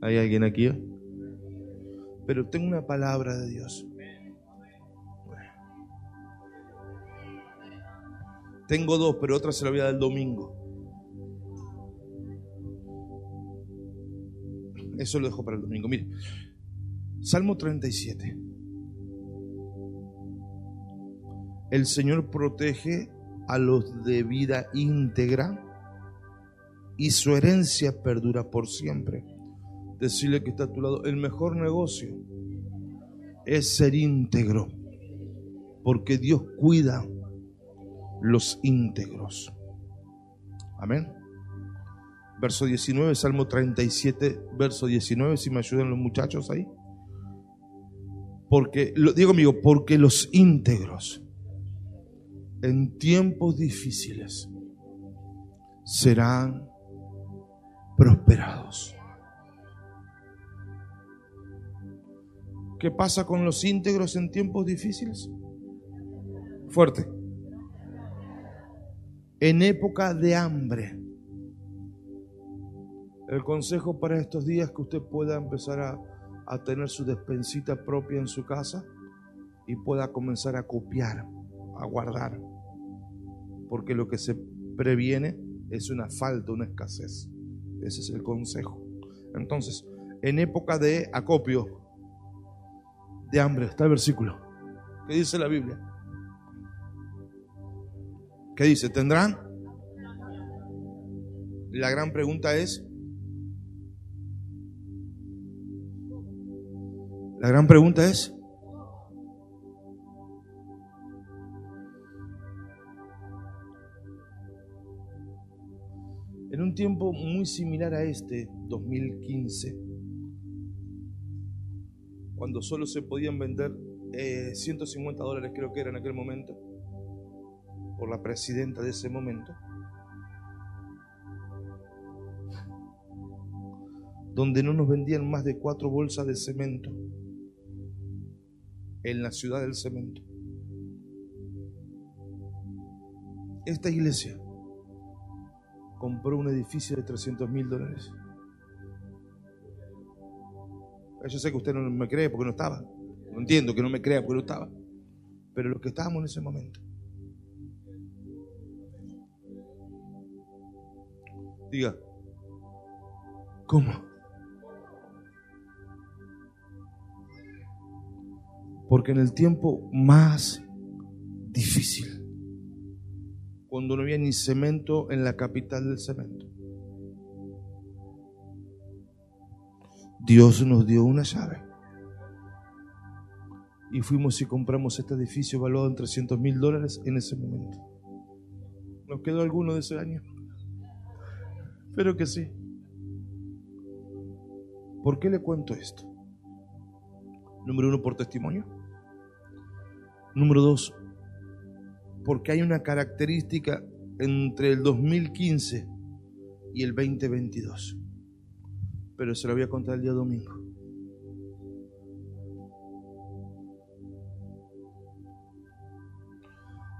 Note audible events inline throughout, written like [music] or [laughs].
¿Hay alguien aquí? Pero tengo una palabra de Dios. Tengo dos, pero otra se la voy a dar el domingo. Eso lo dejo para el domingo. Mire, Salmo 37. El Señor protege a los de vida íntegra y su herencia perdura por siempre. Decirle que está a tu lado, el mejor negocio es ser íntegro, porque Dios cuida los íntegros. Amén. Verso 19, Salmo 37, verso 19, si me ayudan los muchachos ahí. Porque, lo digo amigo, porque los íntegros en tiempos difíciles serán prosperados. ¿Qué pasa con los íntegros en tiempos difíciles? Fuerte. En época de hambre. El consejo para estos días que usted pueda empezar a, a tener su despensita propia en su casa y pueda comenzar a copiar, a guardar. Porque lo que se previene es una falta, una escasez. Ese es el consejo. Entonces, en época de acopio, de hambre, está el versículo. ¿Qué dice la Biblia? ¿Qué dice? ¿Tendrán? La gran pregunta es, la gran pregunta es, en un tiempo muy similar a este, 2015, cuando solo se podían vender 150 dólares, creo que era en aquel momento, por la presidenta de ese momento, donde no nos vendían más de cuatro bolsas de cemento en la ciudad del cemento. Esta iglesia compró un edificio de 300 mil dólares. Yo sé que usted no me cree porque no estaba. No entiendo que no me crea porque no estaba. Pero lo que estábamos en ese momento. Diga, ¿cómo? Porque en el tiempo más difícil, cuando no había ni cemento en la capital del cemento, Dios nos dio una llave. Y fuimos y compramos este edificio valuado en 300 mil dólares en ese momento. ¿Nos quedó alguno de ese año? Espero que sí. ¿Por qué le cuento esto? Número uno, por testimonio. Número dos, porque hay una característica entre el 2015 y el 2022. Pero se lo voy a contar el día domingo.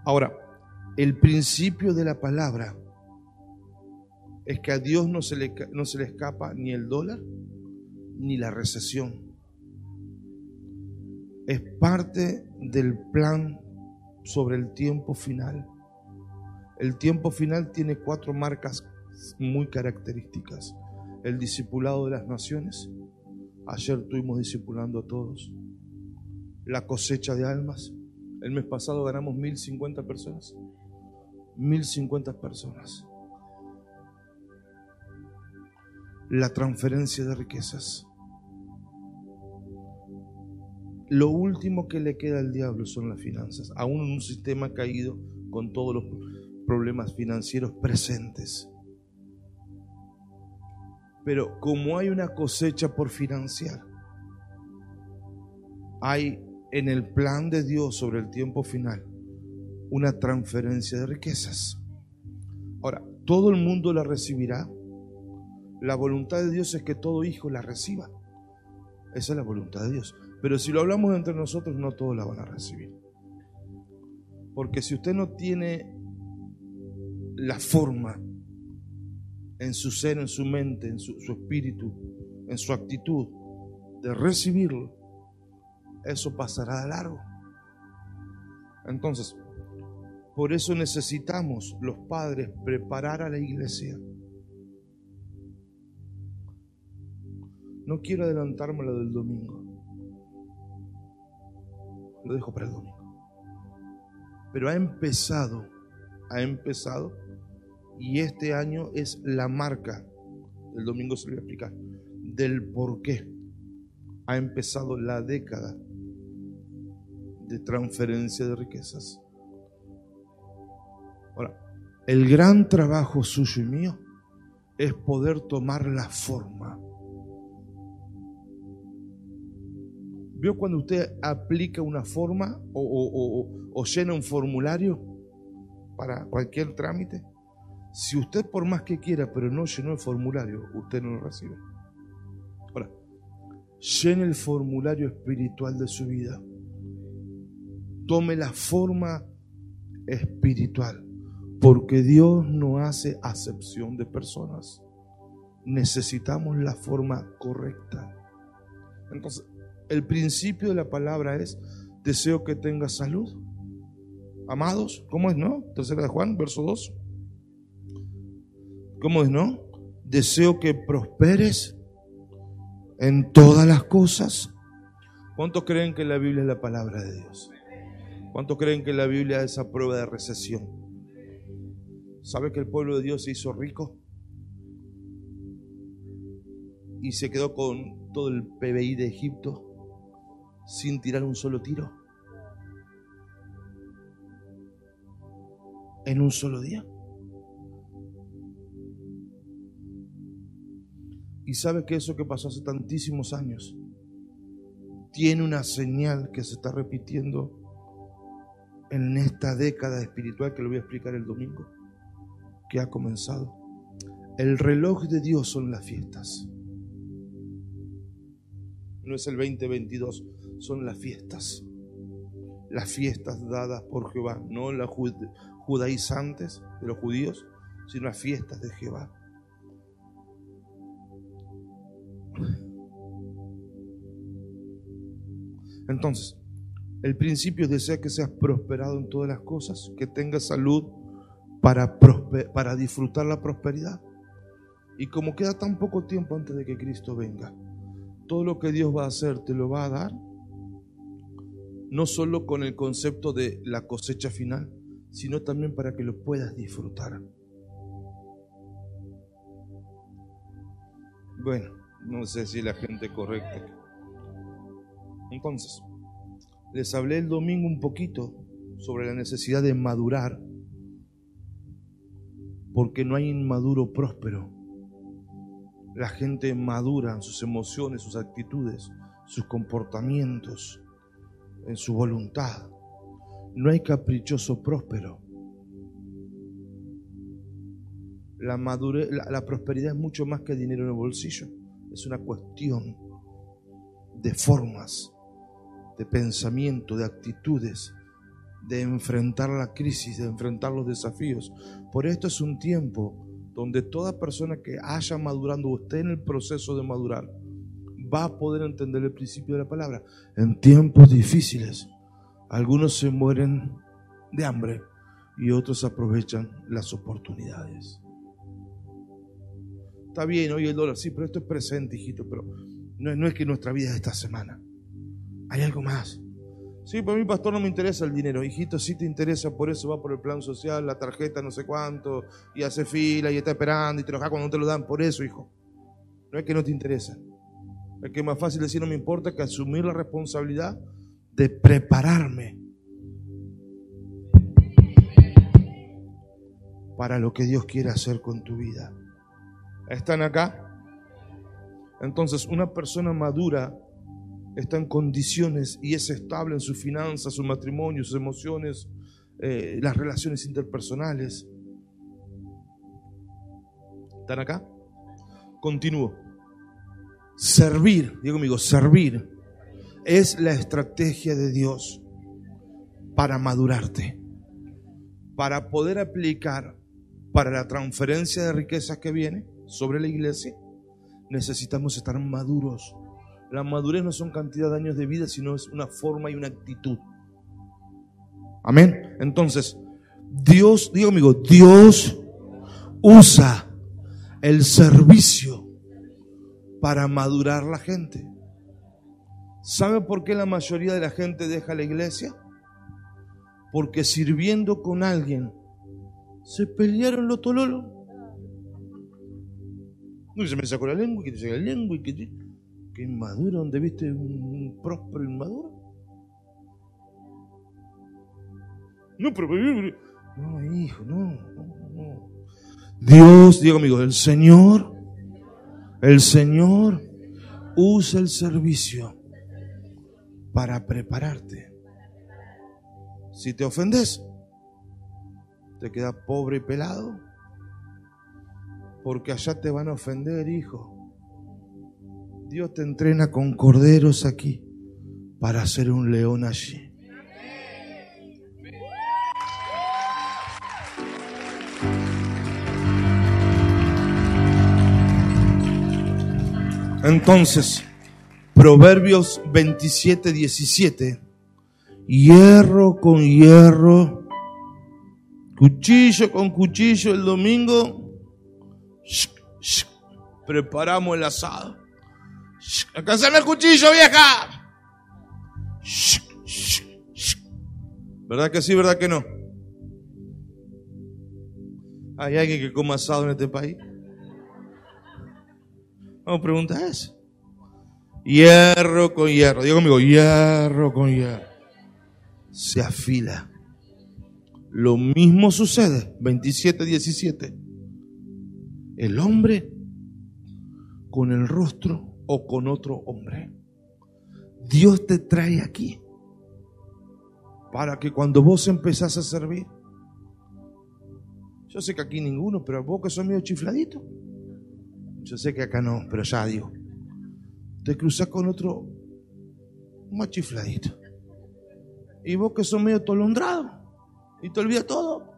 Ahora, el principio de la palabra es que a Dios no se, le, no se le escapa ni el dólar ni la recesión. Es parte del plan sobre el tiempo final. El tiempo final tiene cuatro marcas muy características. El discipulado de las naciones. Ayer estuvimos discipulando a todos. La cosecha de almas. El mes pasado ganamos 1050 personas. 1050 personas. La transferencia de riquezas. Lo último que le queda al diablo son las finanzas, aún en un sistema caído con todos los problemas financieros presentes. Pero como hay una cosecha por financiar, hay en el plan de Dios sobre el tiempo final una transferencia de riquezas. Ahora, todo el mundo la recibirá. La voluntad de Dios es que todo hijo la reciba. Esa es la voluntad de Dios. Pero si lo hablamos entre nosotros, no todos la van a recibir. Porque si usted no tiene la forma en su ser, en su mente, en su, espíritu, en su actitud de recibirlo, eso pasará de largo. Entonces, por eso necesitamos los padres preparar a la iglesia. No quiero adelantarme lo del domingo. Lo dejo para el domingo. Pero ha empezado, ha empezado, y este año es la marca, el domingo se lo voy a explicar, del por qué ha empezado la década de transferencia de riquezas. Ahora, el gran trabajo suyo y mío es poder tomar la forma. ¿Vio cuando usted aplica una forma o, llena un formulario para cualquier trámite? Si usted por más que quiera, pero no llenó el formulario, usted no lo recibe. Ahora, llene el formulario espiritual de su vida. Tome la forma espiritual. Porque Dios no hace acepción de personas. Necesitamos la forma correcta. Entonces, el principio de la palabra es, deseo que tengas salud. Amados, ¿cómo es, no? Tercera de Juan, verso 2. ¿Cómo es, no? Deseo que prosperes en todas las cosas. ¿Cuántos creen que la Biblia es la palabra de Dios? ¿Cuántos creen que la Biblia es esa prueba de recesión? ¿Sabe que el pueblo de Dios se hizo rico? Y se quedó con todo el PBI de Egipto sin tirar un solo tiro. En un solo día. Y sabe que eso que pasó hace tantísimos años tiene una señal que se está repitiendo en esta década espiritual que lo voy a explicar el domingo que ha comenzado. El reloj de Dios son las fiestas. No es el 2022, son las fiestas. Las fiestas dadas por Jehová, no las judaizantes de los judíos, sino las fiestas de Jehová. Entonces, el principio desea que seas prosperado en todas las cosas, que tengas salud, para, para disfrutar la prosperidad. Y como queda tan poco tiempo antes de que Cristo venga, todo lo que Dios va a hacer te lo va a dar, no solo con el concepto de la cosecha final, sino también para que lo puedas disfrutar. Bueno, no sé si la gente correcta. Entonces, les hablé el domingo un poquito sobre la necesidad de madurar porque no hay inmaduro próspero. La gente madura en sus emociones, sus actitudes, sus comportamientos, en su voluntad. No hay caprichoso próspero. La, madurez, la, prosperidad es mucho más que dinero en el bolsillo. Es una cuestión de formas, de pensamiento, de actitudes, de enfrentar la crisis, de enfrentar los desafíos. Por esto es un tiempo donde toda persona que haya madurando o esté en el proceso de madurar va a poder entender el principio de la palabra. En tiempos difíciles, algunos se mueren de hambre y otros aprovechan las oportunidades. Está bien, hoy el dólar, sí, pero esto es presente, hijito, pero no, es que nuestra vida es esta semana. Hay algo más. Sí, para mí, pastor, no me interesa el dinero. Hijito, sí te interesa, por eso va por el plan social, la tarjeta, no sé cuánto, y hace fila y está esperando y te cuando no te lo dan. Por eso, hijo. No es que no te interesa. Es que es más fácil decir no me importa que asumir la responsabilidad de prepararme para lo que Dios quiere hacer con tu vida. ¿Están acá? Entonces, una persona madura está en condiciones y es estable en sus finanzas, su matrimonio, sus emociones, eh, las relaciones interpersonales. ¿Están acá? Continúo. Servir, digo conmigo, servir es la estrategia de Dios para madurarte, para poder aplicar para la transferencia de riquezas que viene sobre la iglesia, necesitamos estar maduros. La madurez no son cantidad de años de vida, sino es una forma y una actitud. Amén. Entonces, Dios, digo amigo, Dios usa el servicio para madurar la gente. ¿Sabe por qué la mayoría de la gente deja la iglesia? Porque sirviendo con alguien se pelearon los tololos. No se me sacó la lengua, que te saca la lengua y que, que inmaduro, donde viste un próspero inmaduro. No, pero no, hijo, no, no, Dios, digo amigo, el Señor, el Señor usa el servicio para prepararte. Si te ofendes, te quedas pobre y pelado, porque allá te van a ofender, hijo. Dios te entrena con corderos aquí para ser un león allí. Entonces, Proverbios 27, 17. Hierro con hierro, cuchillo con cuchillo el domingo. Preparamos el asado. ¡Alcanzame el cuchillo, vieja! ¿Verdad que sí, verdad que no? ¿Hay alguien que coma asado en este país? Vamos a preguntar eso. Hierro con hierro. Digo conmigo, hierro con hierro. Se afila. Lo mismo sucede, 27, 17. El hombre con el rostro o con otro hombre. Dios te trae aquí para que cuando vos empezás a servir, yo sé que aquí ninguno, pero vos que sos medio chifladito, yo sé que acá no, pero ya digo. Te cruzas con otro más chifladito. Y vos que sos medio tolondrado y te olvida todo.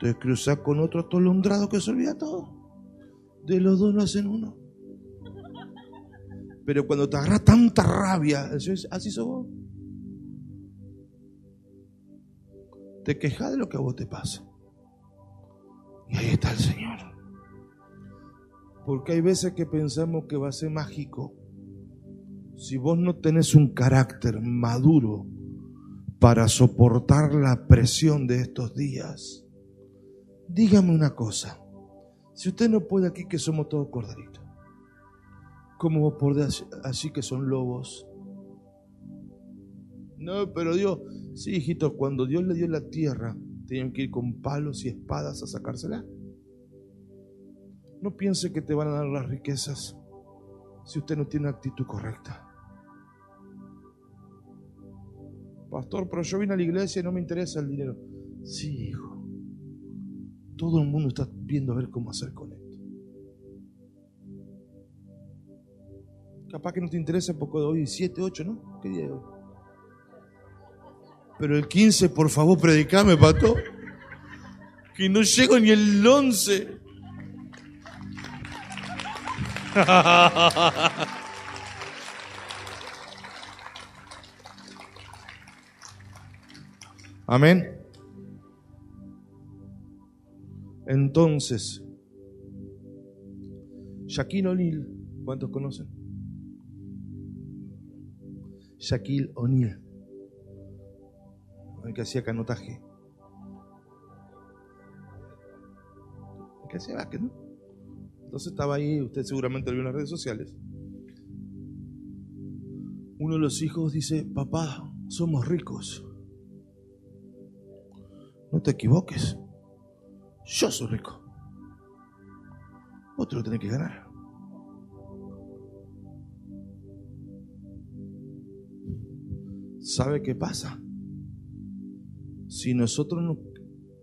Te cruzas con otro tolondrado que se olvida todo. De los dos no hacen uno. Pero cuando te agarra tanta rabia, así sos vos. Te quejas de lo que a vos te pasa. Y ahí está el Señor. Porque hay veces que pensamos que va a ser mágico. Si vos no tenés un carácter maduro para soportar la presión de estos días, dígame una cosa. Si usted no puede aquí que somos todos corderitos, ¿cómo podés así que son lobos? No, pero Dios, sí, hijito, cuando Dios le dio la tierra, tenían que ir con palos y espadas a sacársela. No piense que te van a dar las riquezas si usted no tiene actitud correcta. Pastor, pero yo vine a la iglesia y no me interesa el dinero. Sí, hijo. Todo el mundo está viendo a ver cómo hacer con esto. Capaz que no te interesa de hoy, 7, 8, ¿no? ¿Qué día es hoy? Pero el 15, por favor, predicame, pato. Que no llego ni el 11. [laughs] Amén. Entonces, Shaquille O'Neal, ¿cuántos conocen? Shaquille O'Neal, el que hacía canotaje. El que hacía básquet, ¿no? Entonces estaba ahí, usted seguramente lo vio en las redes sociales. Uno de los hijos dice, papá, somos ricos. No te equivoques. Yo soy rico. Otro lo tiene que ganar. ¿Sabe qué pasa? Si nosotros nos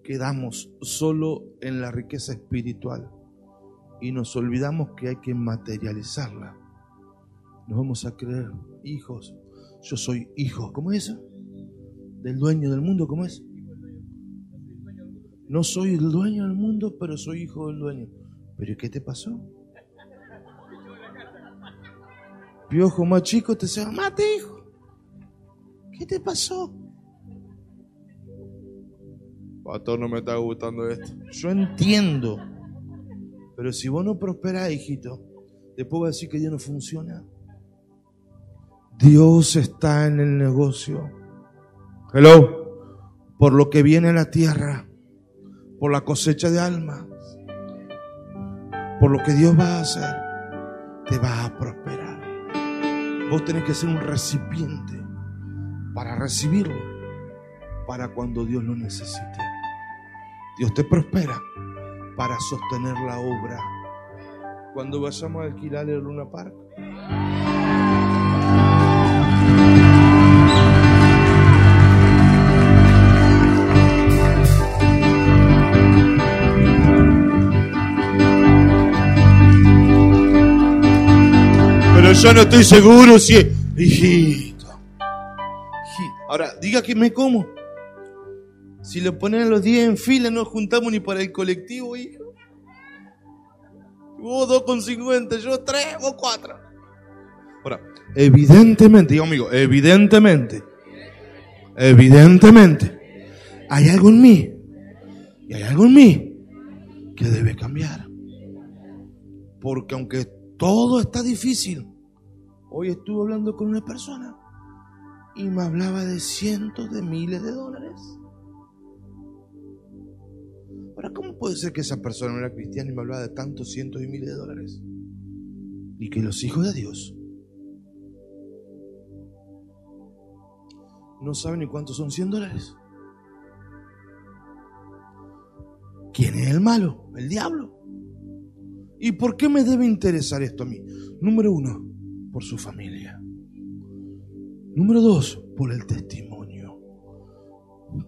quedamos solo en la riqueza espiritual, y nos olvidamos que hay que materializarla. Nos vamos a creer hijos. Yo soy hijo. ¿Cómo es? Del dueño del mundo. ¿Cómo es? No soy el dueño del mundo, pero soy hijo del dueño. ¿Pero qué te pasó? piojo más chico te dice, mate, hijo. ¿Qué te pasó? Pastor, no me está gustando esto. Yo entiendo. Pero si vos no prosperás, hijito, después va a decir que Dios no funciona. Dios está en el negocio. Hello. Por lo que viene a la tierra, por la cosecha de almas, por lo que Dios va a hacer, te va a prosperar. Vos tenés que ser un recipiente para recibirlo, para cuando Dios lo necesite. Dios te prospera para sostener la obra. Cuando vayamos a alquilar el Luna Park, Yo no estoy seguro si... Hijito. Ahora, diga que me como. Si lo ponen los 10 en fila, no juntamos ni para el colectivo, hijo. Vos 2,50, yo 3, vos 4. Ahora, evidentemente, digo amigo, evidentemente, evidentemente, hay algo en mí, y hay algo en mí que debe cambiar. Porque aunque todo está difícil, hoy estuve hablando con una persona y me hablaba de cientos de miles de dólares. Ahora, ¿cómo puede ser que esa persona no era cristiana y me hablaba de tantos cientos y miles de dólares? Y que los hijos de Dios no saben ni cuántos son 100 dólares. ¿Quién es el malo? El diablo. ¿Y por qué me debe interesar esto a mí? Número uno, por su familia. Número dos, por el testimonio.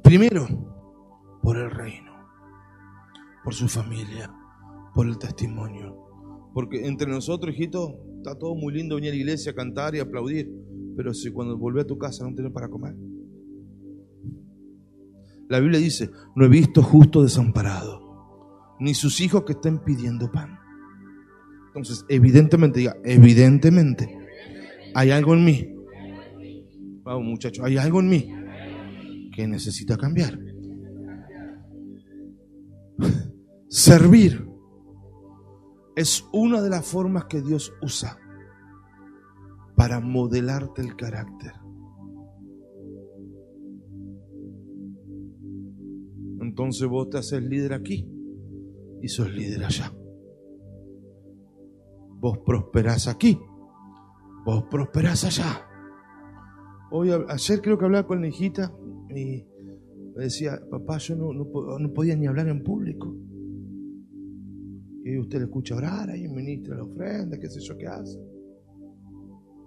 Primero, por el reino por su familia, por el testimonio. Porque entre nosotros, hijito, está todo muy lindo venir a la iglesia a cantar y aplaudir, pero si cuando vuelve a tu casa no tienes para comer. La Biblia dice, no he visto justo desamparado, ni sus hijos que estén pidiendo pan. Entonces, evidentemente, diga, evidentemente, hay algo en mí. Vamos muchachos, hay algo en mí que necesita cambiar. [laughs] Servir es una de las formas que Dios usa para modelarte el carácter. Entonces vos te haces líder aquí y sos líder allá. Vos prosperás aquí, vos prosperás allá. Hoy, ayer creo que hablaba con la hijita y me decía, papá, yo no, no podía ni hablar en público. Y usted le escucha orar, ahí ministra la ofrenda, qué sé yo qué hace.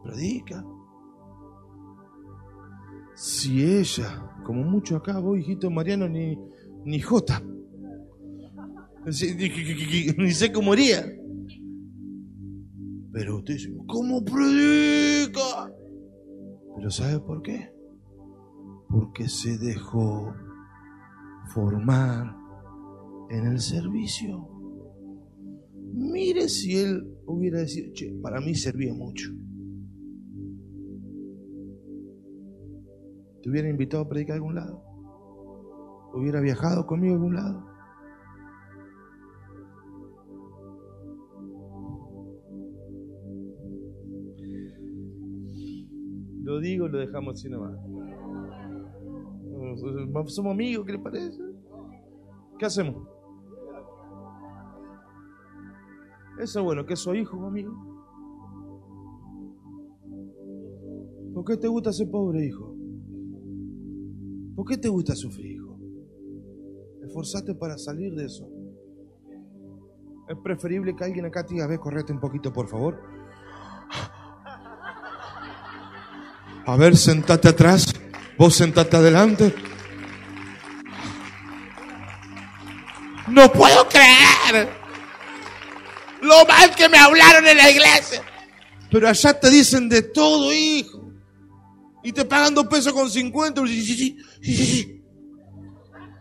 Predica. Si ella, como mucho acá, vos, hijito Mariano, ni, ni Jota. Ni sé cómo haría. Pero usted dice, ¿cómo predica? Pero ¿sabe por qué? Porque se dejó formar en el servicio. Mire si él hubiera dicho, che, para mí servía mucho. ¿Te hubiera invitado a predicar a algún lado? ¿Hubiera viajado conmigo a algún lado? Lo digo, lo dejamos así nomás. Somos amigos, ¿qué le parece? ¿Qué hacemos? Eso es bueno, que soy hijo, amigo. ¿Por qué te gusta ser pobre, hijo? ¿Por qué te gusta sufrir, hijo? Esforzate para salir de eso. Es preferible que alguien acá te diga, ve, correte un poquito, por favor. A ver, sentate atrás. Vos sentate adelante. No puedo creer lo mal que me hablaron en la iglesia. Pero allá te dicen de todo, hijo. Y te pagan dos pesos con cincuenta.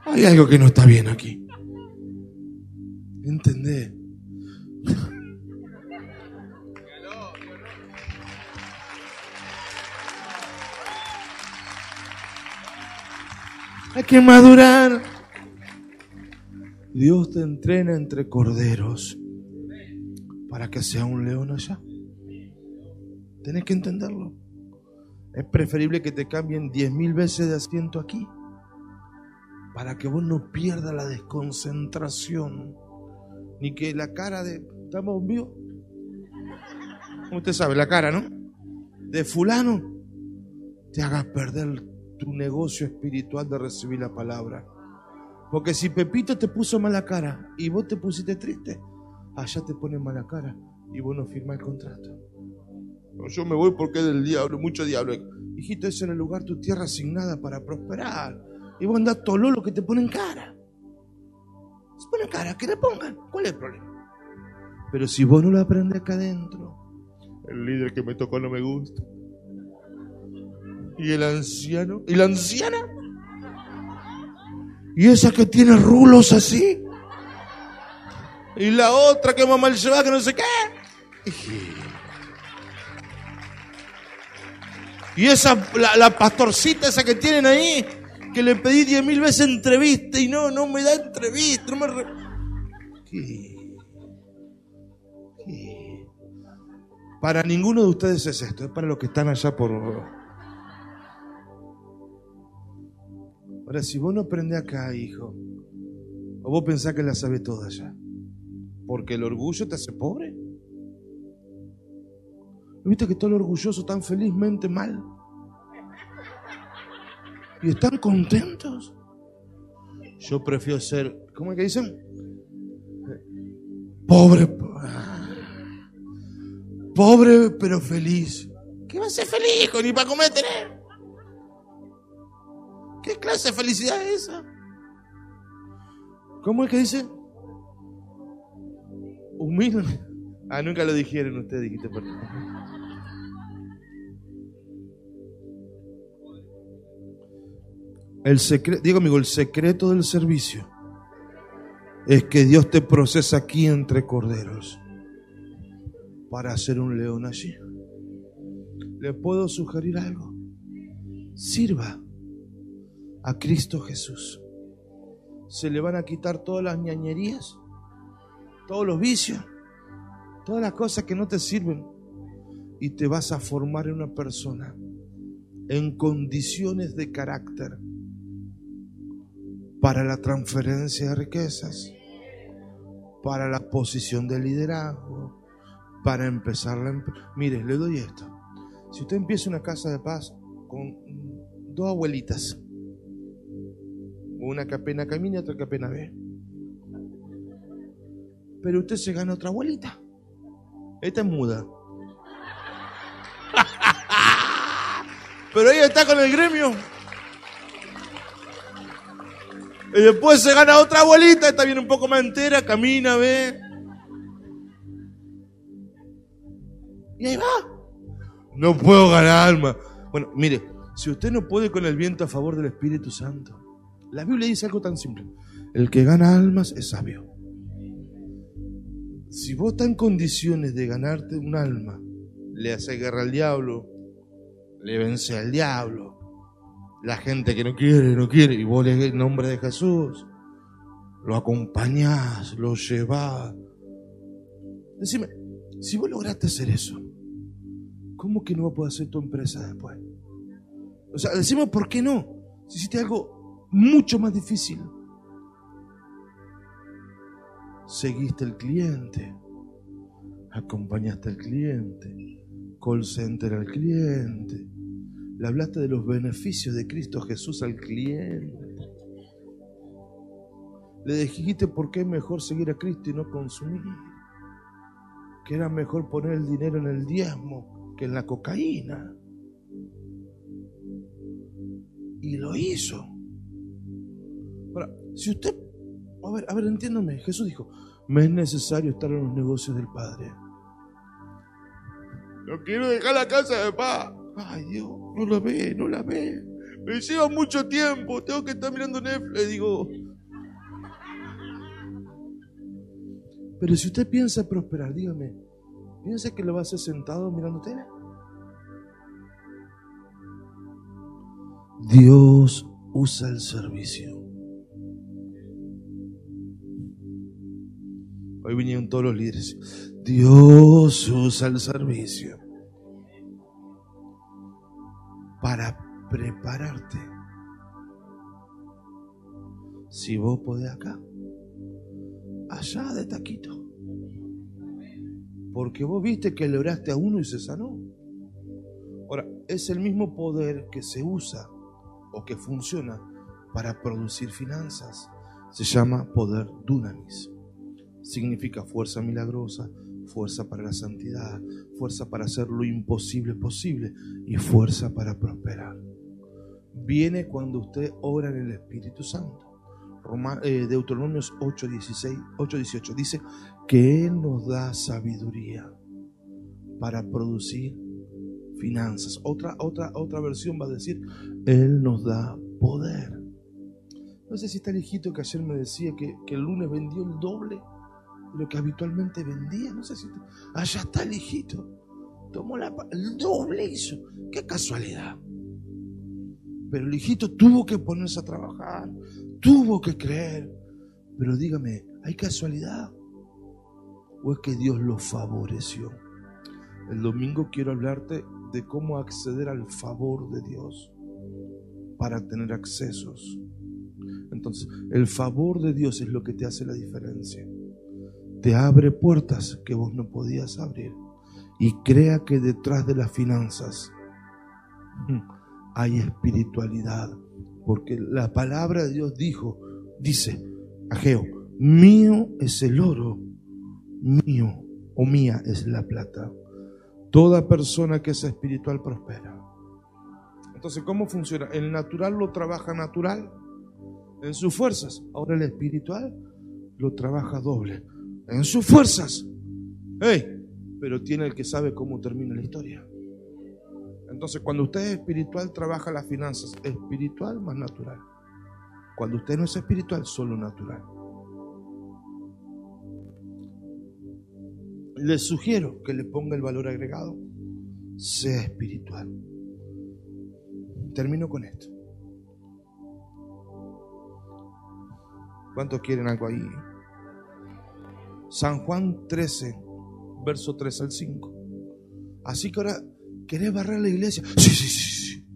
Hay algo que no está bien aquí. ¿Entendés? Hay que madurar. Dios te entrena entre corderos para que sea un león allá. Tienes que entenderlo. Es preferible que te cambien diez mil veces de asiento aquí para que vos no pierdas la desconcentración ni que la cara de estamos vivos. Usted sabe la cara, ¿no? De fulano te haga perder tu negocio espiritual de recibir la palabra. Porque si Pepito te puso mala cara y vos te pusiste triste, allá te pone mala cara y vos no firmas el contrato. yo me voy porque es del diablo, mucho diablo. Hijito, es el lugar, tu tierra asignada para prosperar. Y vos andás todo lo que te ponen cara. Se pone cara, que le pongan. ¿Cuál es el problema? Pero si vos no lo aprendes acá adentro, el líder que me tocó no me gusta. Y el anciano, y la anciana, y esa que tiene rulos así, y la otra que mamá el lleva que no sé qué. Y esa, la, pastorcita esa que tienen ahí, que le pedí diez mil veces entrevista y no, no me da entrevista, no me... Para ninguno de ustedes es esto, es para los que están allá por... Ahora, si vos no aprendes acá, hijo, o vos pensás que la sabes toda ya, porque el orgullo te hace pobre. ¿Viste que todo el orgulloso tan felizmente mal? Y están contentos. Yo prefiero ser, ¿cómo es que dicen? Pobre. Pobre pero feliz. ¿Qué va a ser feliz, Ni para comer tener. ¿Qué clase de felicidad es esa? ¿Cómo es que dice? Humilde. Ah, nunca lo dijeron ustedes, dijiste por El secreto, digo amigo, el secreto del servicio es que Dios te procesa aquí entre corderos para hacer un león allí. ¿Le puedo sugerir algo? Sirva a Cristo Jesús. Se le van a quitar todas las ñañerías, todos los vicios, todas las cosas que no te sirven y te vas a formar en una persona en condiciones de carácter para la transferencia de riquezas, para la posición de liderazgo, para empezar la... Mire, le doy esto. Si usted empieza una casa de paz con dos abuelitas, una que apenas camina otra que apenas ve, pero usted se gana otra abuelita. Esta es muda. [laughs] pero ella está con el gremio. Y después se gana otra abuelita, está bien un poco más entera, camina, ve. Y ahí va. No puedo ganar alma. Bueno, mire, si usted no puede con el viento a favor del Espíritu Santo, la Biblia dice algo tan simple. El que gana almas es sabio. Si vos estás en condiciones de ganarte un alma, le hace guerra al diablo, le vence al diablo, la gente que no quiere, no quiere, y vos le en nombre de Jesús, lo acompañás, lo llevás. Decime, si vos lograste hacer eso, ¿cómo que no va a poder hacer tu empresa después? O sea, decime por qué no, si hiciste algo mucho más difícil. Seguiste el cliente, acompañaste al cliente, call center al cliente le hablaste de los beneficios de Cristo Jesús al cliente. Le dijiste por qué es mejor seguir a Cristo y no consumir. Que era mejor poner el dinero en el diezmo que en la cocaína. Y lo hizo. Ahora, si usted, a ver, a ver, entiéndame, Jesús dijo, me es necesario estar en los negocios del Padre. No quiero dejar la casa de paz. Ay Dios, no la ve, no la ve. Me lleva mucho tiempo, tengo que estar mirando Netflix, digo. Pero si usted piensa prosperar, dígame, ¿piensa que lo va a hacer sentado mirando tele? Dios usa el servicio. Hoy vinieron todos los líderes. Dios usa el servicio para prepararte. Si vos podés acá, allá de taquito. Porque vos viste que le oraste a uno y se sanó. Ahora, es el mismo poder que se usa o que funciona para producir finanzas. Se llama poder dunamis. Significa fuerza milagrosa, fuerza para la santidad, fuerza para hacer lo imposible posible y fuerza para prosperar. Viene cuando usted ora en el Espíritu Santo. Eh, Deuteronomios 8, 16, 8, 18 dice que Él nos da sabiduría para producir finanzas. Otra, otra, otra versión va a decir, Él nos da poder. No sé si está el hijito que ayer me decía que, el lunes vendió el doble lo que habitualmente vendía. No sé si... Allá está el hijito. Tomó la, el doble hizo. Qué casualidad. Pero el hijito tuvo que ponerse a trabajar, tuvo que creer. Pero dígame, ¿hay casualidad? ¿O es que Dios lo favoreció? El domingo quiero hablarte de cómo acceder al favor de Dios para tener accesos. Entonces, el favor de Dios es lo que te hace la diferencia. Te abre puertas que vos no podías abrir. Y crea que detrás de las finanzas hay espiritualidad. Porque la palabra de Dios dijo, dice, Ageo, mío es el oro, mío o mía es la plata. Toda persona que es espiritual prospera. Entonces, ¿cómo funciona? El natural lo trabaja natural en sus fuerzas. Ahora el espiritual lo trabaja doble en sus fuerzas. Hey, pero tiene el que sabe cómo termina la historia. Entonces, cuando usted es espiritual, trabaja las finanzas espiritual más natural. Cuando usted no es espiritual, solo natural. le sugiero que le ponga el valor agregado, sea espiritual. Termino con esto. ¿Cuántos quieren algo ahí? San Juan 13, verso 3 al 5. Así que ahora, ¿querés barrer la iglesia? Sí, sí, sí, sí.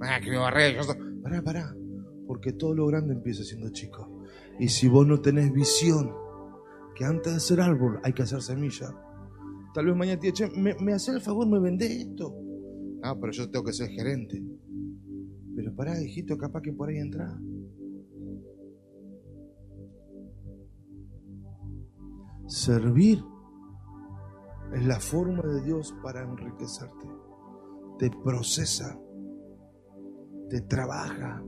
Ah, que me barré. Pará, pará. Porque todo lo grande empieza siendo chico. Y si vos no tenés visión, que antes de ser árbol hay que hacer semilla. Tal vez mañana te che, me, me hace el favor, me vende esto. Ah, pero yo tengo que ser gerente. Pero pará, hijito, capaz que por ahí entra. Servir es la forma de Dios para enriquecerte. Te procesa, te trabaja,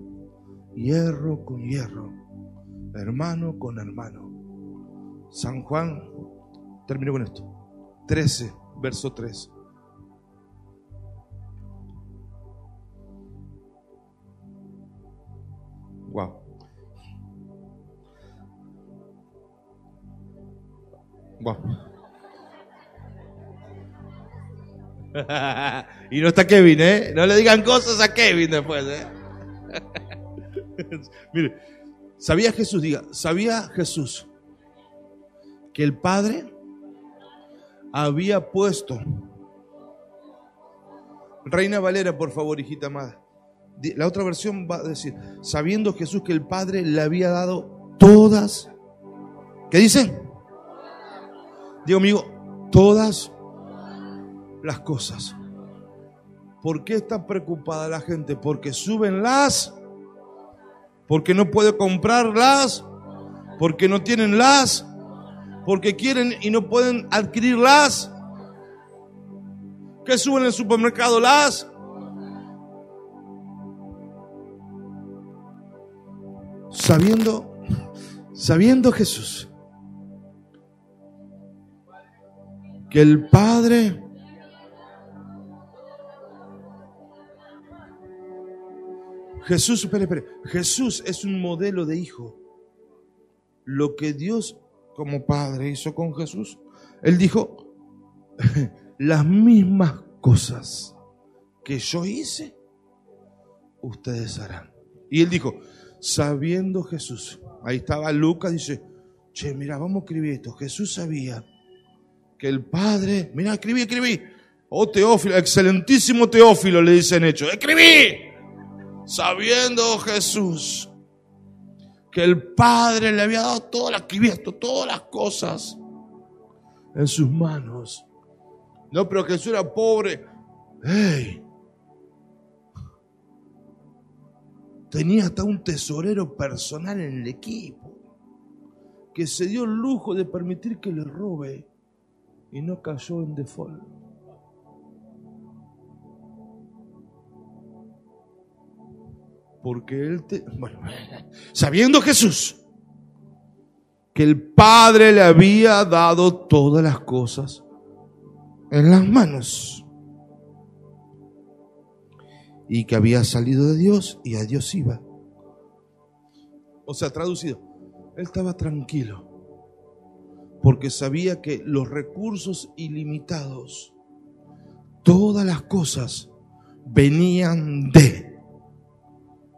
hierro con hierro, hermano con hermano. San Juan, termino con esto, 13, verso 3. Wow. [laughs] Y no está Kevin, ¿eh? No le digan cosas a Kevin después, ¿eh? [laughs] Mire, ¿sabía Jesús? Diga, ¿sabía Jesús que el Padre había puesto. Reina Valera, por favor, hijita amada. La otra versión va a decir, sabiendo Jesús que el Padre le había dado todas, ¿qué dice? Digo, amigo, todas las cosas. ¿Por qué está preocupada la gente? Porque suben las, porque no puede comprarlas, porque no tienen las, porque quieren y no pueden adquirirlas. Que suben en supermercado las. Sabiendo, sabiendo Jesús que el Padre Jesús, espere, espere. Jesús es un modelo de hijo. Lo que Dios como Padre hizo con Jesús. Él dijo, [laughs] las mismas cosas que yo hice, ustedes harán. Y él dijo, sabiendo Jesús, ahí estaba Lucas, dice, che, mira, vamos a escribir esto. Jesús sabía que el Padre, mira, escribí, escribí. Oh Teófilo, excelentísimo Teófilo, le dicen hecho, escribí. Sabiendo Jesús que el Padre le había dado todas las, todas las cosas en sus manos. No, pero Jesús era pobre. ¡Hey! Tenía hasta un tesorero personal en el equipo que se dio el lujo de permitir que le robe y no cayó en default. Porque él, te, bueno, [laughs] sabiendo Jesús que el Padre le había dado todas las cosas en las manos y que había salido de Dios y a Dios iba. O sea, traducido, él estaba tranquilo porque sabía que los recursos ilimitados, todas las cosas venían de.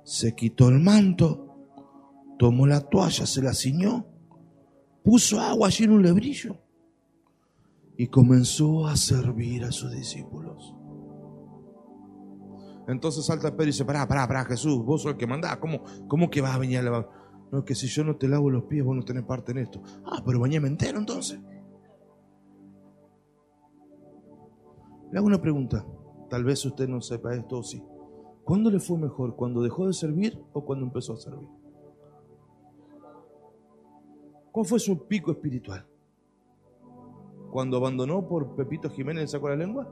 Se quitó el manto, tomó la toalla, se la ciñó, puso agua allí en un lebrillo y comenzó a servir a sus discípulos. Entonces salta Pedro y dice, pará, pará, pará, Jesús, vos sos el que mandás, ¿cómo, cómo que vas a venir a lavar? No, que si yo no te lavo los pies, vos no tenés parte en esto. Ah, pero bañame entero entonces. Le hago una pregunta, tal vez usted no sepa esto o sí. ¿Cuándo le fue mejor? ¿Cuando dejó de servir o cuando empezó a servir? ¿Cuál fue su pico espiritual? ¿Cuando abandonó por Pepito Jiménez y sacó la lengua?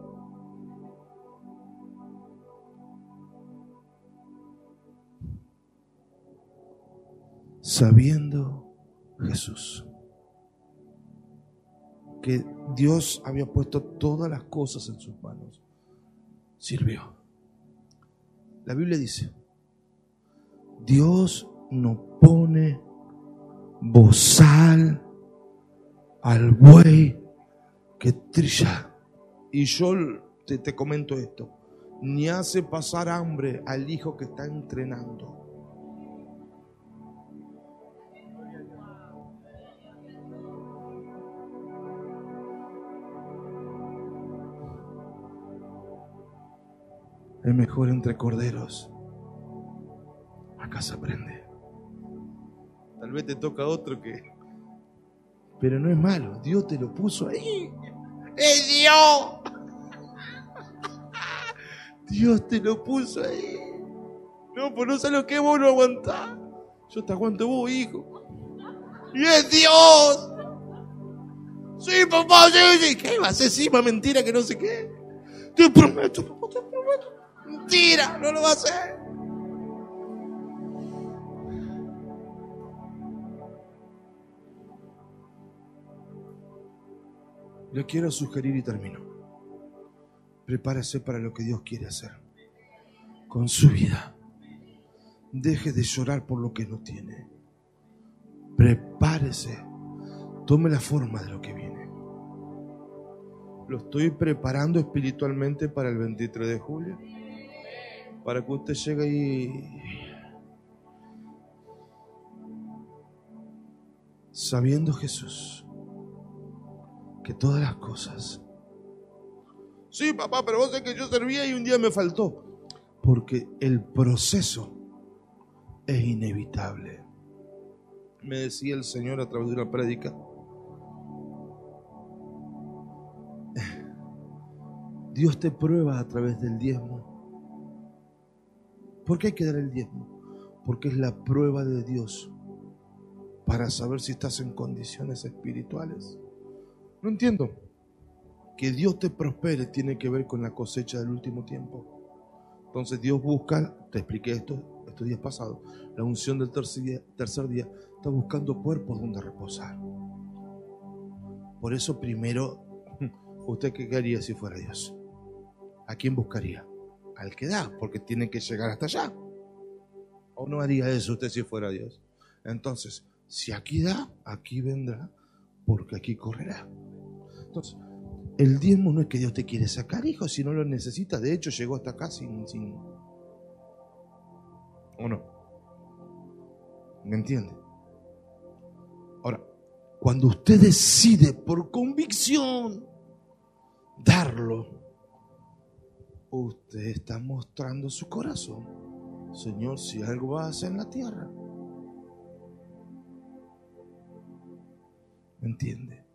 Sabiendo Jesús que Dios había puesto todas las cosas en sus manos, sirvió. La Biblia dice, Dios no pone bozal al buey que trilla. Y yo te, te comento esto, ni hace pasar hambre al hijo que está entrenando. Es mejor entre corderos. Acá se aprende. Tal vez te toca otro que... Pero no es malo, Dios te lo puso ahí. ¡Es Dios! Dios te lo puso ahí. No, pues no sé lo que vos no aguantás. Yo te aguanto vos, hijo. ¡Y es Dios! Sí, papá, sí, sí. ¿Qué va a ser encima mentira que no sé qué? Te prometo, papá, te prometo. Mentira, no lo va a hacer. Le quiero sugerir y termino. Prepárese para lo que Dios quiere hacer con su vida. Deje de llorar por lo que no tiene. Prepárese. Tome la forma de lo que viene. Lo estoy preparando espiritualmente para el 23 de julio para que usted llegue ahí sabiendo Jesús que todas las cosas. Sí, papá, pero vos sé que yo servía y un día me faltó. Porque el proceso es inevitable. Me decía el Señor a través de una prédica. Dios te prueba a través del diezmo ¿Por qué hay que dar el diezmo? Porque es la prueba de Dios para saber si estás en condiciones espirituales. No entiendo. Que Dios te prospere tiene que ver con la cosecha del último tiempo. Entonces Dios busca, te expliqué esto estos días pasados, la unción del tercer día, tercer día está buscando cuerpos donde reposar. Por eso primero, [laughs] ¿usted qué haría si fuera Dios? ¿A quién buscaría? Al que da, porque tiene que llegar hasta allá. ¿O no haría eso usted si fuera Dios? Entonces, si aquí da, aquí vendrá, porque aquí correrá. Entonces, el diezmo no es que Dios te quiere sacar, hijo, si no lo necesita. De hecho, llegó hasta acá sin... sin... ¿O no? ¿Me entiende? Ahora, cuando usted decide por convicción darlo, usted está mostrando su corazón. Señor, si algo va a hacer en la tierra. ¿Me entiende?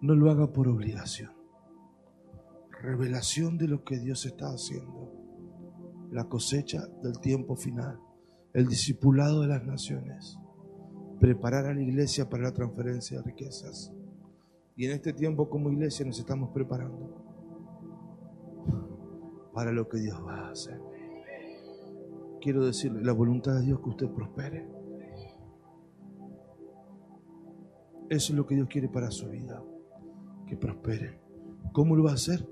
No lo haga por obligación. Revelación de lo que Dios está haciendo. La cosecha del tiempo final. El discipulado de las naciones. Preparar a la iglesia para la transferencia de riquezas. Y en este tiempo como iglesia nos estamos preparando para lo que Dios va a hacer. Quiero decirle, la voluntad de Dios que usted prospere. Eso es lo que Dios quiere para su vida, que prospere. ¿Cómo lo va a hacer?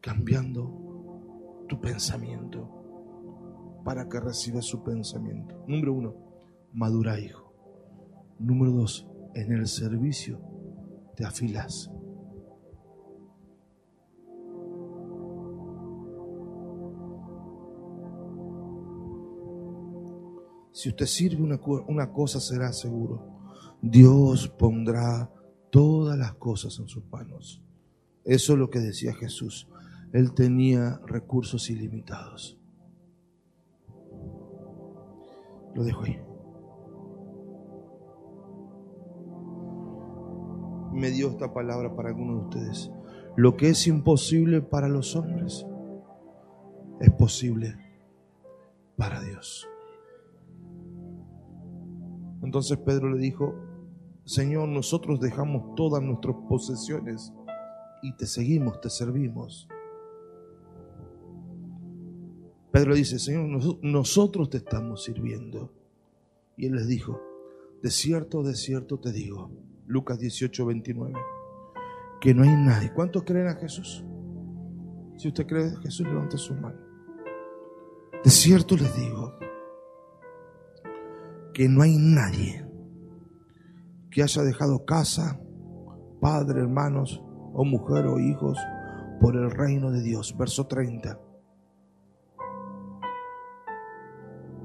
Cambiando tu pensamiento para que reciba su pensamiento. Número uno, madura hijo. Número dos, en el servicio te afilas. Si usted sirve una, una cosa será seguro. Dios pondrá todas las cosas en sus manos. Eso es lo que decía Jesús. Él tenía recursos ilimitados. Lo dejo ahí. Me dio esta palabra para algunos de ustedes. Lo que es imposible para los hombres es posible para Dios. Entonces Pedro le dijo, Señor, nosotros dejamos todas nuestras posesiones y te seguimos, te servimos. Pedro dice, Señor, nosotros te estamos sirviendo. Y él les dijo, de cierto, de cierto te digo, Lucas 18, 29, que no hay nadie. ¿Cuántos creen a Jesús? Si usted cree Jesús, levante su mano. De cierto les digo que no hay nadie que haya dejado casa, padre, hermanos, o mujer o hijos por el reino de Dios. Verso 30.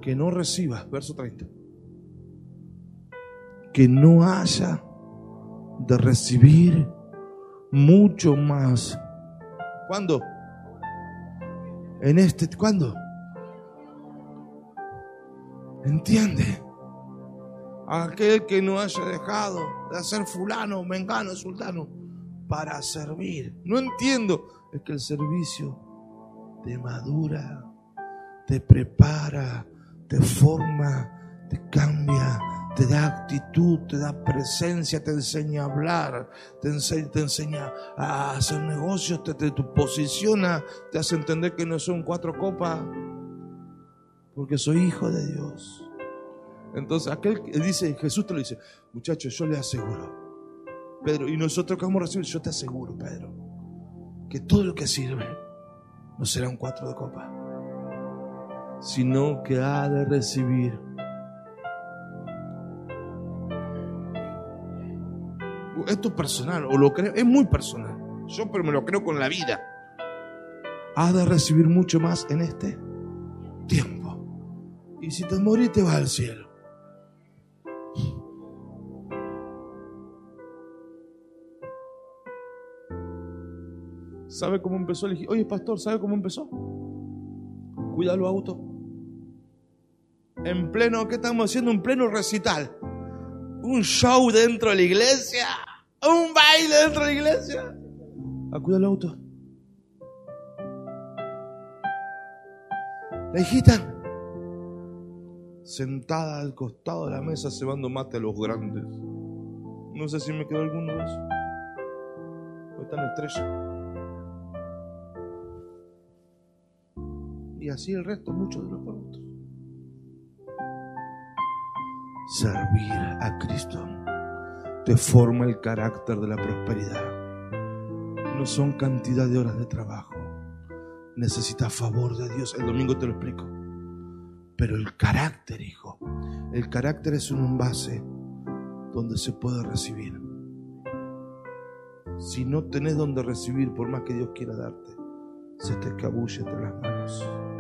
Que no reciba, verso 30. Que no haya de recibir mucho más. ¿Cuándo? En este, ¿cuándo? ¿Entiende? Aquel que no haya dejado de hacer fulano, mengano, sultano, para servir. No entiendo. Es que el servicio te madura, te prepara, te forma, te cambia, te da actitud, te da presencia, te enseña a hablar, te enseña, a hacer negocios, te, te, te posiciona, te hace entender que no son cuatro copas, porque soy hijo de Dios. Entonces, aquel que dice, Jesús te lo dice, muchachos, yo le aseguro, Pedro, y nosotros que vamos a recibir, yo te aseguro, Pedro, que todo lo que sirve no será un cuatro de copa, sino que ha de recibir esto es personal, o lo creo, es muy personal. Yo pero me lo creo con la vida. Ha de recibir mucho más en este tiempo. Y si te morís, te vas al cielo. ¿Sabe cómo empezó? Le dije, oye, pastor, ¿sabe cómo empezó? Cuida los autos. En pleno, ¿qué estamos haciendo? En pleno recital. Un show dentro de la iglesia. Un baile dentro de la iglesia. A cuidar los autos. La hijita, sentada al costado de la mesa, cebando mate a los grandes. No sé si me quedó alguno de esos. Ahí están estrellas. Y así el resto, muchos de los productos. Servir a Cristo te forma el carácter de la prosperidad. No son cantidad de horas de trabajo. Necesitas favor de Dios. El domingo te lo explico. Pero el carácter, hijo, el carácter es un envase donde se puede recibir. Si no tenés donde recibir, por más que Dios quiera darte, se te escabulle entre las manos.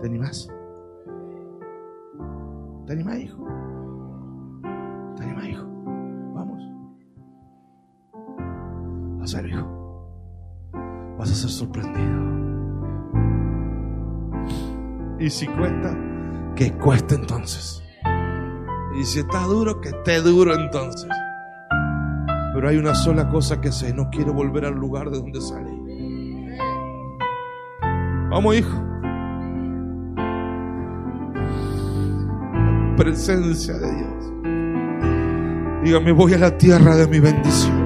¿Te animás? ¿Te animás, hijo? ¿Te animás, hijo? Vamos. Ser, hijo. Vas a ser sorprendido. Y si cuesta, que cueste entonces. Y si está duro, que esté duro entonces. Pero hay una sola cosa que sé, no quiero volver al lugar de donde salí. Vamos, hijo. Presencia de Dios. Dígame, voy a la tierra de mi bendición.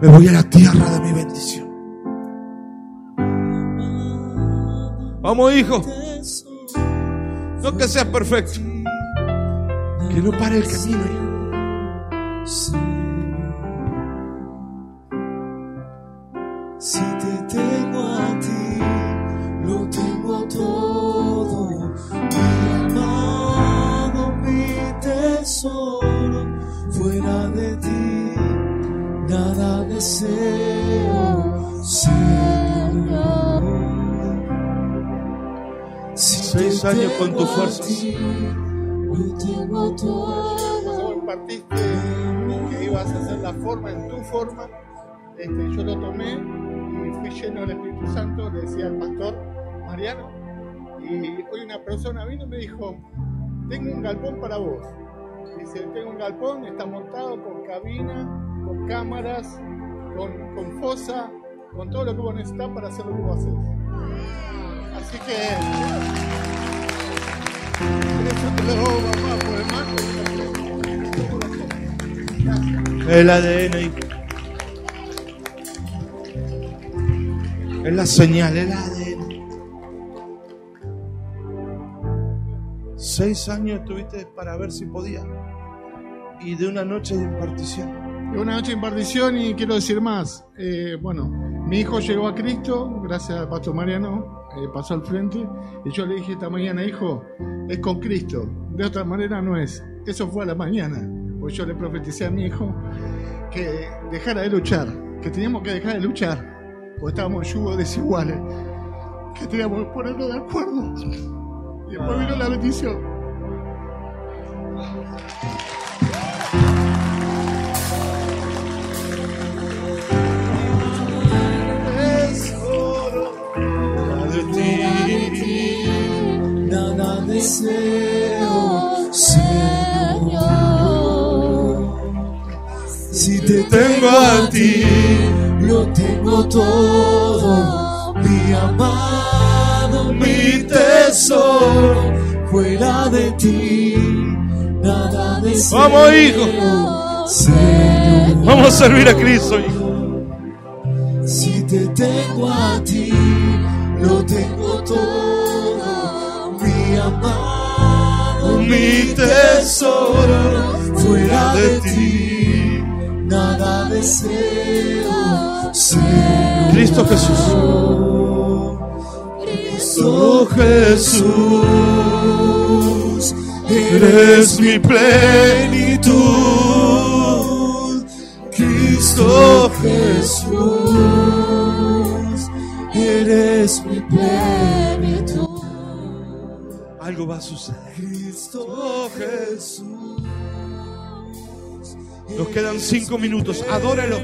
Me voy a la tierra de mi bendición. Vamos, hijo. No que seas perfecto. Que no pare el camino, hijo. Deseo, Señor. Si Seis años con tus fuerzas. ti, Lo tengo todo. Cuando compartiste que ibas a hacer la forma en tu forma, este, yo lo tomé y fui lleno del Espíritu Santo, le decía al pastor Mariano. Y hoy una persona vino y me dijo, tengo un galpón para vos. Dice, tengo un galpón, está montado con cabina, con cámaras, con, fosa, con todo lo que vos necesitas para hacer lo que vos haces. Así que... El ADN. Es la señal, el ADN. Seis años estuviste para ver si podía. Y de una noche de impartición. Y Una noche de impartición y quiero decir más. Eh, bueno, mi hijo llegó a Cristo, gracias al pastor Mariano, eh, pasó al frente, y yo le dije esta mañana, hijo, es con Cristo, de otra manera no es. Eso fue a la mañana, pues yo le profeticé a mi hijo que dejara de luchar, que teníamos que dejar de luchar, porque estábamos en yugos desiguales, que teníamos que ponernos de acuerdo. Y después vino la bendición. Deseo, Señor. Si te Tengo a ti. lo tengo todo, mi amado, mi tesoro, fuera de ti, nada deseo. Vamos, hijo. Señor. Vamos a servir a Cristo, hijo. Si te tengo a ti, lo tengo todo, Mi tesoro fuera de ti. nada deseo, Señor. Cristo Jesús. Cristo Jesús, eres mi plenitud. Cristo Jesús, eres mi plenitud. Algo va a suceder. Cristo Jesús. Nos quedan cinco minutos. Adórelo.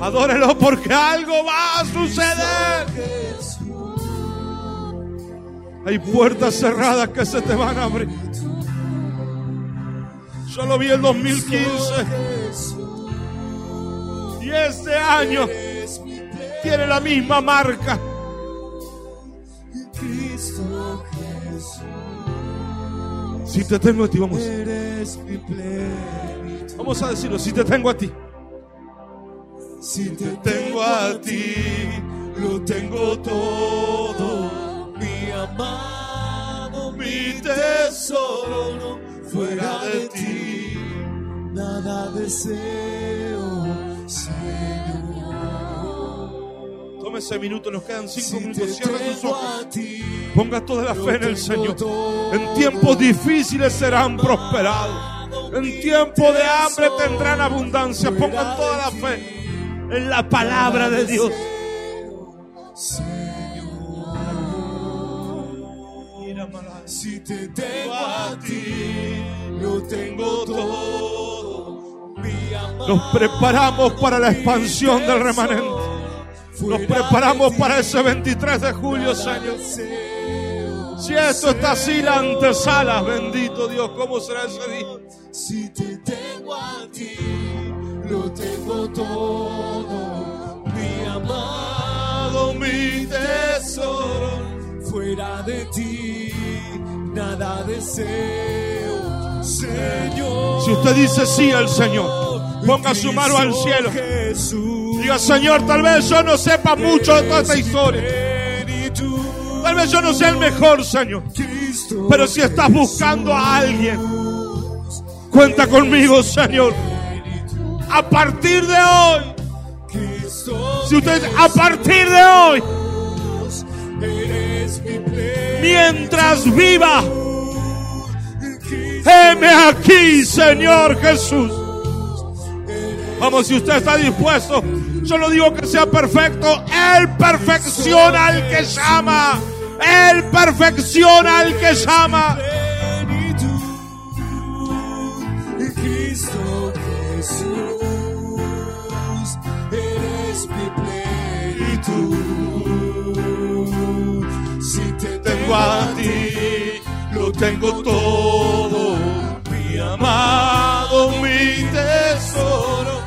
Adórelo porque algo va a suceder. Hay puertas cerradas que se te van a abrir. Yo lo vi el 2015. Y este año tiene la misma marca. Si te tengo a ti, vamos. eres mi. Vamos a decirlo. Si te tengo a ti. Si te Tengo a ti. Lo tengo todo. mi amado, Mi tesoro fuera de ti. nada deseo, Señor. Tome ese minuto, nos quedan cinco minutos. te Cierra tus ojos. Ponga toda la fe en el Señor. En tiempos difíciles serán prosperados. En tiempo de hambre tendrán abundancia. Pongan toda la fe en la palabra de Dios. Si te tengo a ti, lo tengo todo. Nos preparamos para la expansión del remanente. Nos preparamos para ese 23 de julio, Señor. Si esto está así, la antesala, bendito Dios, ¿cómo será ese día? Si te tengo a ti, lo tengo todo. Mi amado, mi tesoro. Fuera de ti, nada deseo. Señor. Si usted dice sí al Señor, ponga su mano al cielo. Jesús. Diga, Señor, tal vez yo no sepa mucho de toda esta historia. Tal vez yo no sea el mejor, Señor. Pero si estás buscando a alguien, cuenta conmigo, Señor. A partir de hoy, si usted, a partir de hoy, mientras viva, heme aquí, Señor Jesús. Vamos, si usted está dispuesto, yo no digo que sea perfecto, Él perfecciona al que llama. Él perfecciona al que llama. Cristo Jesús, eres mi plenitud. Si te Tengo a ti, lo tengo todo. Mi amado, mi tesoro.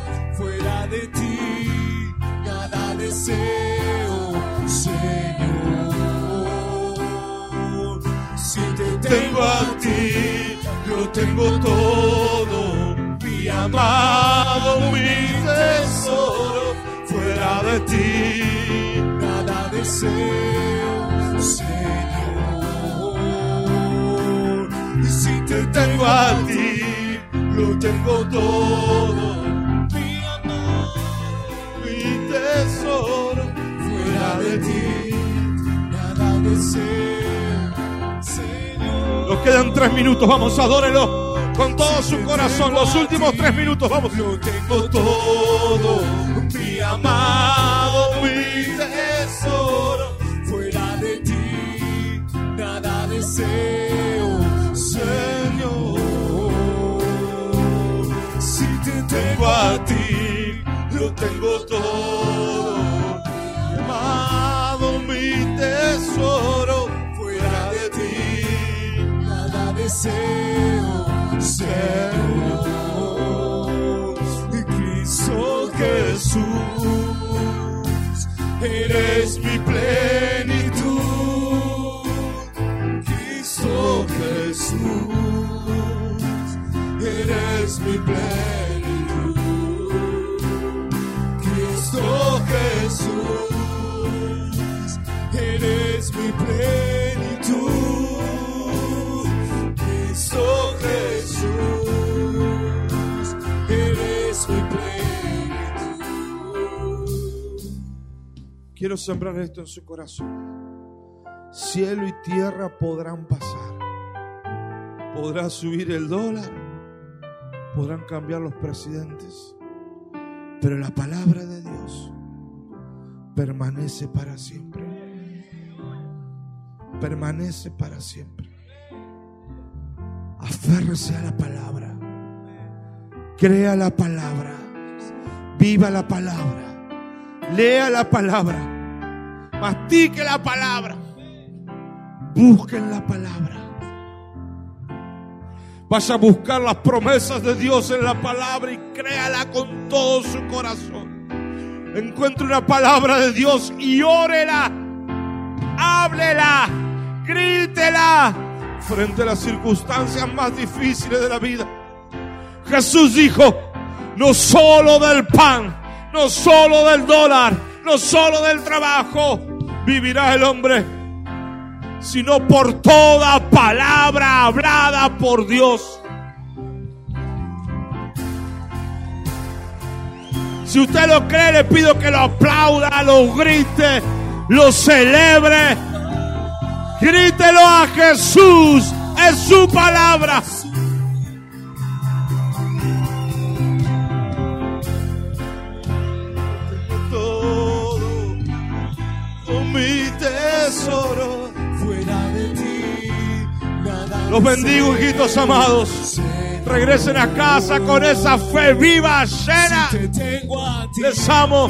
Deseo, Señor. Si te Tengo a ti, lo tengo todo. Mi amado, mi tesoro. Fuera de ti, nada deseo, Señor. Y si te tengo a ti, lo tengo todo. Nos quedan tres minutos, vamos, adórelo con todo su corazón. Los últimos tres minutos, vamos. Lo tengo todo, mi amado, mi tesoro. Fuera de ti, nada deseo, Señor. Si te Tengo a ti, lo tengo todo. Tesoro. Fuera de ti, nada deseo, Señor. Y Cristo Jesús, eres mi plenitud. Cristo Jesús, eres mi plenitud. Quiero sembrar esto en su corazón. Cielo y tierra podrán pasar. Podrá subir el dólar. Podrán cambiar los presidentes. Pero la palabra de Dios permanece para siempre. Permanece para siempre. Aférrese a la palabra. Crea la palabra. Viva la palabra. Lea la palabra. Mastique la palabra. Busquen la palabra. Vaya a buscar las promesas de Dios en la palabra y créala con todo su corazón. Encuentre una palabra de Dios y órela. Háblela. Grítela frente a las circunstancias más difíciles de la vida. Jesús dijo, no solo del pan, no solo del dólar, no solo del trabajo vivirá el hombre, sino por toda palabra hablada por Dios. Si usted lo cree, le pido que lo aplauda, lo grite, lo celebre. Grítelo a Jesús. Es su palabra. Todo, todo mi tesoro fuera de ti. Los bendigo, hijitos amados. Regresen a casa con esa fe viva, llena. Les amo.